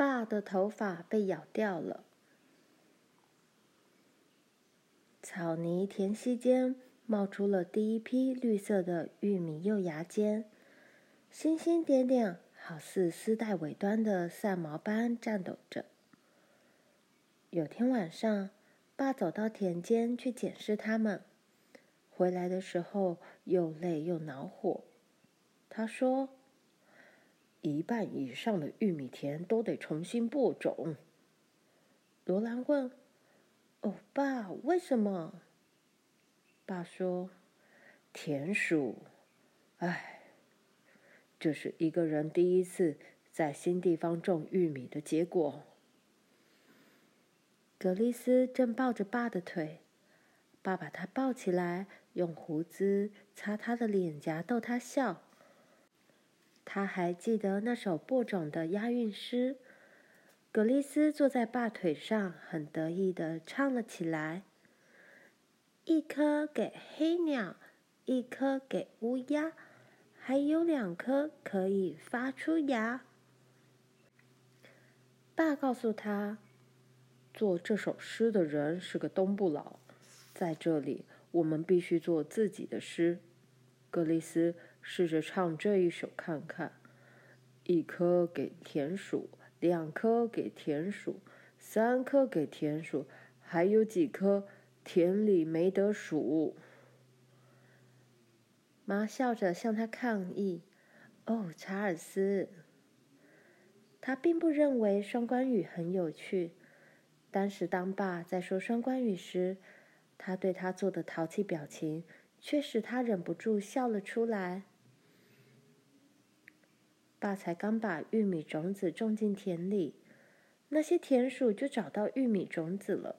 爸的头发被咬掉了。草泥田隙间冒出了第一批绿色的玉米幼芽尖，星星点点，好似丝带尾端的散毛般颤抖着。有天晚上，爸走到田间去检视它们，回来的时候又累又恼火。他说：“一半以上的玉米田都得重新播种。”罗兰问：“哦，爸，为什么？”爸说：“田鼠，唉，这是一个人第一次在新地方种玉米的结果。”格丽斯正抱着爸的腿，爸把他抱起来，用胡子擦他的脸颊，逗他笑。他还记得那首播种的押韵诗。格丽斯坐在爸腿上，很得意地唱了起来：“一颗给黑鸟，一颗给乌鸦，还有两颗可以发出芽。”爸告诉他。做这首诗的人是个东部佬，在这里，我们必须做自己的诗。格丽斯试着唱这一首看看：一颗给田鼠，两颗给田鼠，三颗给田鼠，还有几颗田里没得数。妈笑着向他抗议：“哦，查尔斯，他并不认为双关语很有趣。”当时，当爸在说双关语时，他对他做的淘气表情，却使他忍不住笑了出来。爸才刚把玉米种子种进田里，那些田鼠就找到玉米种子了。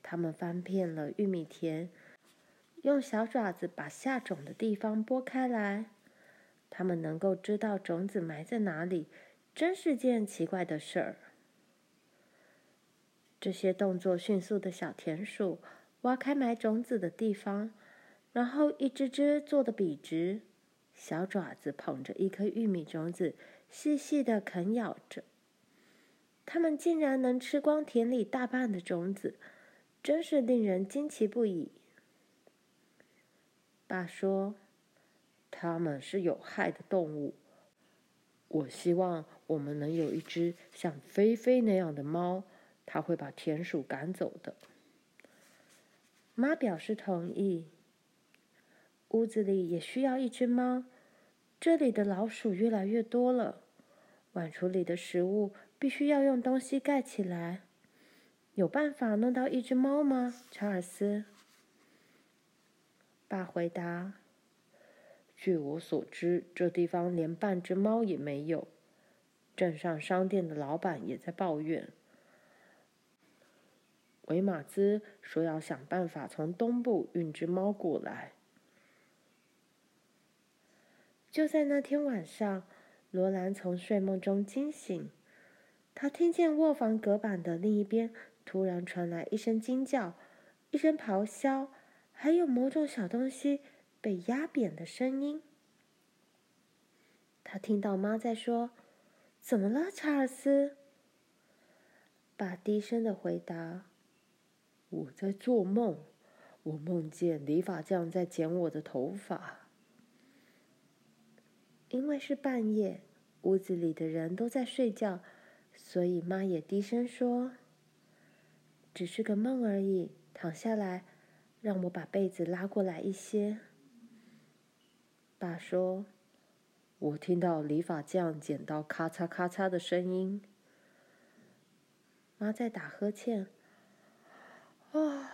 他们翻遍了玉米田，用小爪子把下种的地方拨开来。他们能够知道种子埋在哪里，真是件奇怪的事儿。这些动作迅速的小田鼠挖开埋种子的地方，然后一只只坐得笔直，小爪子捧着一颗玉米种子，细细的啃咬着。它们竟然能吃光田里大半的种子，真是令人惊奇不已。爸说：“它们是有害的动物。我希望我们能有一只像菲菲那样的猫。”它会把田鼠赶走的。妈表示同意。屋子里也需要一只猫。这里的老鼠越来越多了。碗橱里的食物必须要用东西盖起来。有办法弄到一只猫吗，查尔斯？爸回答：“据我所知，这地方连半只猫也没有。镇上商店的老板也在抱怨。”维马兹说：“要想办法从东部运只猫过来。”就在那天晚上，罗兰从睡梦中惊醒，他听见卧房隔板的另一边突然传来一声惊叫、一声咆哮，还有某种小东西被压扁的声音。他听到妈在说：“怎么了，查尔斯？”爸低声的回答。我在做梦，我梦见理发匠在剪我的头发。因为是半夜，屋子里的人都在睡觉，所以妈也低声说：“只是个梦而已，躺下来，让我把被子拉过来一些。”爸说：“我听到理发匠剪刀咔嚓咔嚓的声音。”妈在打呵欠。哦，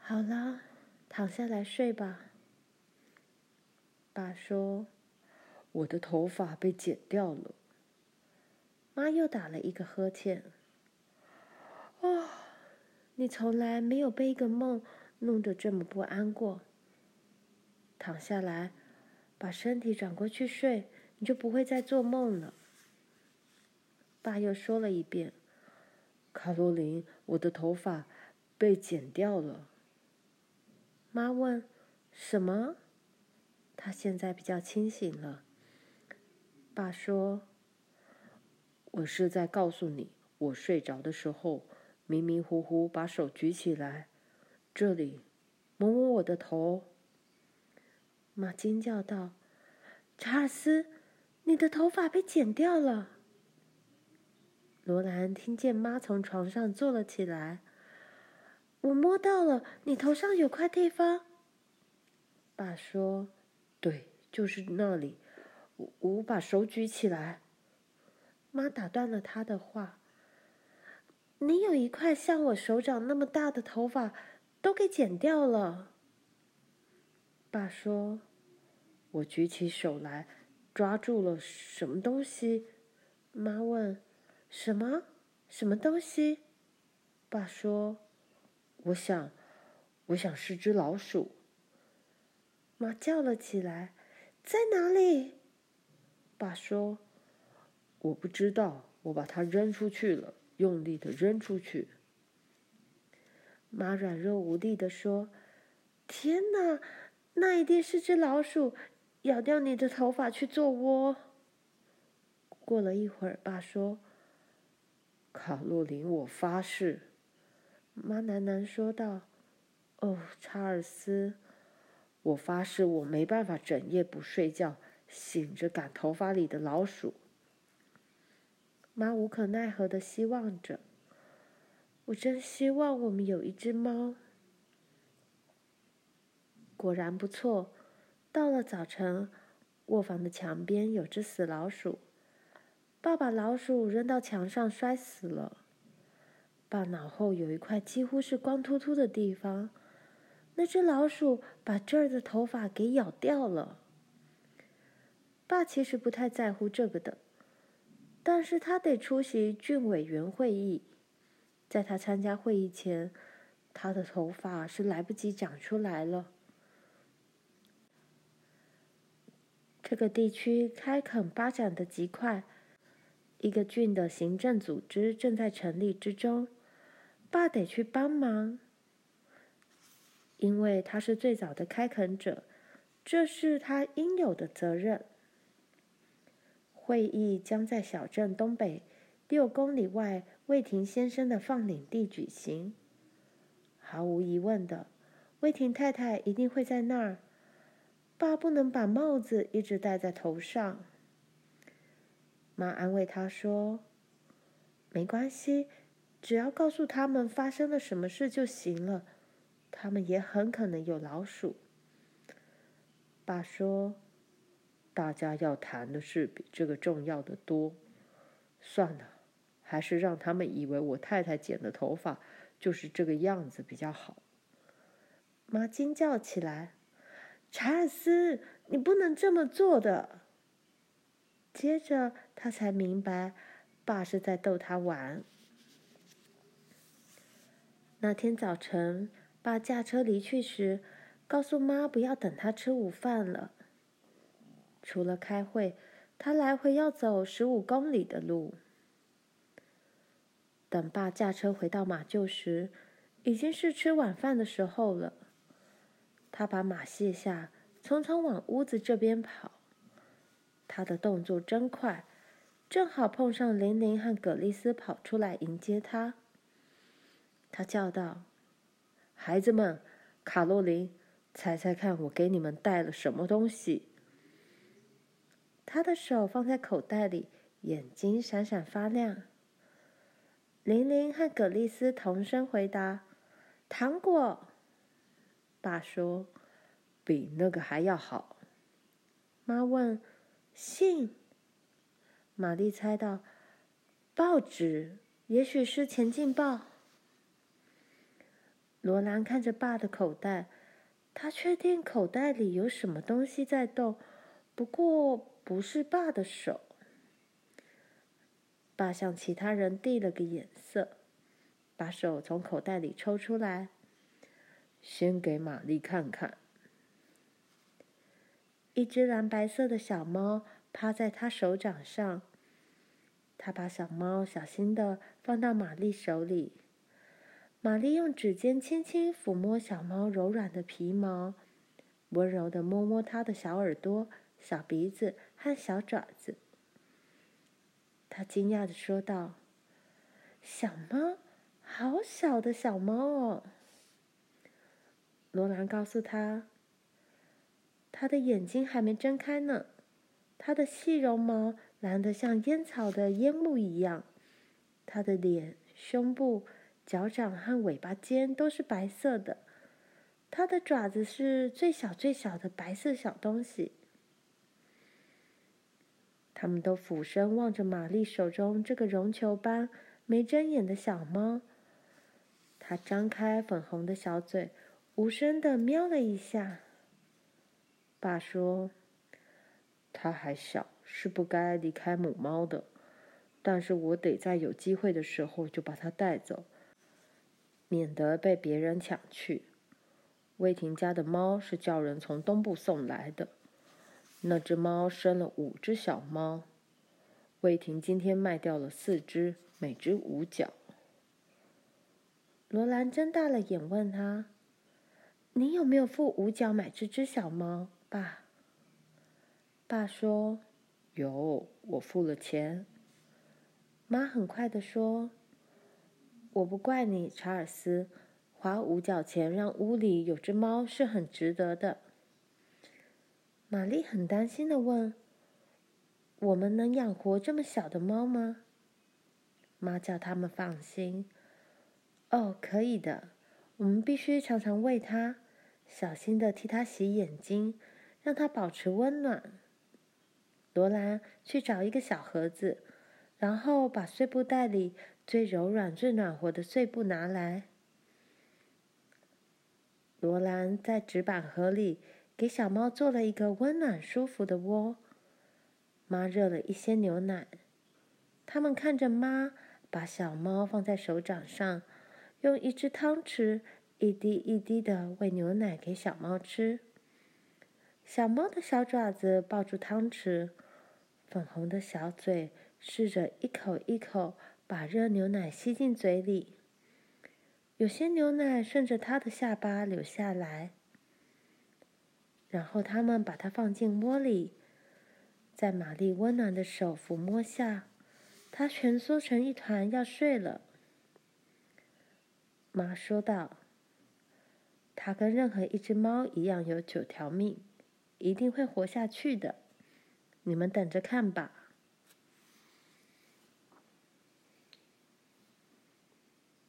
好了，躺下来睡吧。爸说：“我的头发被剪掉了。”妈又打了一个呵欠。哦，你从来没有被一个梦弄得这么不安过。躺下来，把身体转过去睡，你就不会再做梦了。爸又说了一遍：“卡罗琳，我的头发。”被剪掉了。妈问：“什么？”他现在比较清醒了。爸说：“我是在告诉你，我睡着的时候迷迷糊糊把手举起来，这里，摸摸我的头。妈惊叫道：“查尔斯，你的头发被剪掉了！”罗兰听见妈从床上坐了起来。我摸到了，你头上有块地方。爸说：“对，就是那里。”我把手举起来。妈打断了他的话：“你有一块像我手掌那么大的头发，都给剪掉了。”爸说：“我举起手来，抓住了什么东西？”妈问：“什么？什么东西？”爸说：“我想，我想是只老鼠。”妈叫了起来：“在哪里？”爸说。我不知道，我把它扔出去了，用力的扔出去。妈软弱无力的说：“天哪，那一定是只老鼠，咬掉你的头发去做窝。”过了一会儿，爸说：“卡洛琳，我发誓。”妈喃喃说道：“哦，查尔斯，我发誓，我没办法整夜不睡觉，醒着赶头发里的老鼠。”妈无可奈何的希望着，我真希望我们有一只猫。果然不错，到了早晨，卧房的墙边有只死老鼠。爸把老鼠扔到墙上摔死了。爸脑后有一块几乎是光秃秃的地方，那只老鼠把这儿的头发给咬掉了。爸其实不太在乎这个的。但是他得出席郡委员会议，在他参加会议前，他的头发是来不及长出来了。这个地区开垦发展的极快，一个郡的行政组织正在成立之中，爸得去帮忙，因为他是最早的开垦者，这是他应有的责任。会议将在小镇东北六公里外魏廷先生的放领地举行。毫无疑问的，魏廷太太一定会在那儿。爸不能把帽子一直戴在头上。妈安慰他说：“没关系，只要告诉他们发生了什么事就行了。他们也很可能有老鼠。”爸说。大家要谈的事比这个重要的多。算了，还是让他们以为我太太剪的头发就是这个样子比较好。妈惊叫起来：“查尔斯，你不能这么做的！”接着，他才明白，爸是在逗他玩。那天早晨，爸驾车离去时，告诉妈不要等他吃午饭了。除了开会，他来回要走十五公里的路。等爸驾车回到马厩时，已经是吃晚饭的时候了。他把马卸下，匆匆往屋子这边跑。他的动作真快，正好碰上琳琳和葛丽丝跑出来迎接他。他叫道：“孩子们，卡洛琳，猜猜看，我给你们带了什么东西？”他的手放在口袋里，眼睛闪闪发亮。玲玲和葛丽丝同声回答：“糖果。”爸说：“比那个还要好。”妈问：“信？”玛丽猜到：“报纸，也许是《前进报》。”罗兰看着爸的口袋，他确定口袋里有什么东西在动，不过。不是爸的手。爸向其他人递了个眼色，把手从口袋里抽出来，先给玛丽看看。一只蓝白色的小猫趴在他手掌上，他把小猫小心的放到玛丽手里。玛丽用指尖轻轻抚摸小猫柔软的皮毛，温柔的摸摸它的小耳朵、小鼻子。和小爪子，他惊讶的说道：“小猫，好小的小猫哦！”罗兰告诉他：“它的眼睛还没睁开呢，它的细绒毛蓝得像烟草的烟雾一样，它的脸、胸部、脚掌和尾巴尖都是白色的，它的爪子是最小最小的白色小东西。”他们都俯身望着玛丽手中这个绒球般没睁眼的小猫。它张开粉红的小嘴，无声的喵了一下。爸说：“它还小，是不该离开母猫的。但是我得在有机会的时候就把它带走，免得被别人抢去。魏婷家的猫是叫人从东部送来的。”那只猫生了五只小猫，魏婷今天卖掉了四只，每只五角。罗兰睁大了眼问他：“你有没有付五角买这只小猫，爸？”爸说：“有，我付了钱。”妈很快地说：“我不怪你，查尔斯，花五角钱让屋里有只猫是很值得的。”玛丽很担心的问：“我们能养活这么小的猫吗？”妈叫他们放心：“哦，可以的。我们必须常常喂它，小心的替它洗眼睛，让它保持温暖。”罗兰去找一个小盒子，然后把碎布袋里最柔软、最暖和的碎布拿来。罗兰在纸板盒里。给小猫做了一个温暖舒服的窝。妈热了一些牛奶。他们看着妈把小猫放在手掌上，用一只汤匙一滴一滴的喂牛奶给小猫吃。小猫的小爪子抱住汤匙，粉红的小嘴试着一口一口把热牛奶吸进嘴里。有些牛奶顺着它的下巴流下来。然后他们把它放进窝里，在玛丽温暖的手抚摸下，它蜷缩成一团要睡了。妈说道：“它跟任何一只猫一样有九条命，一定会活下去的。你们等着看吧。”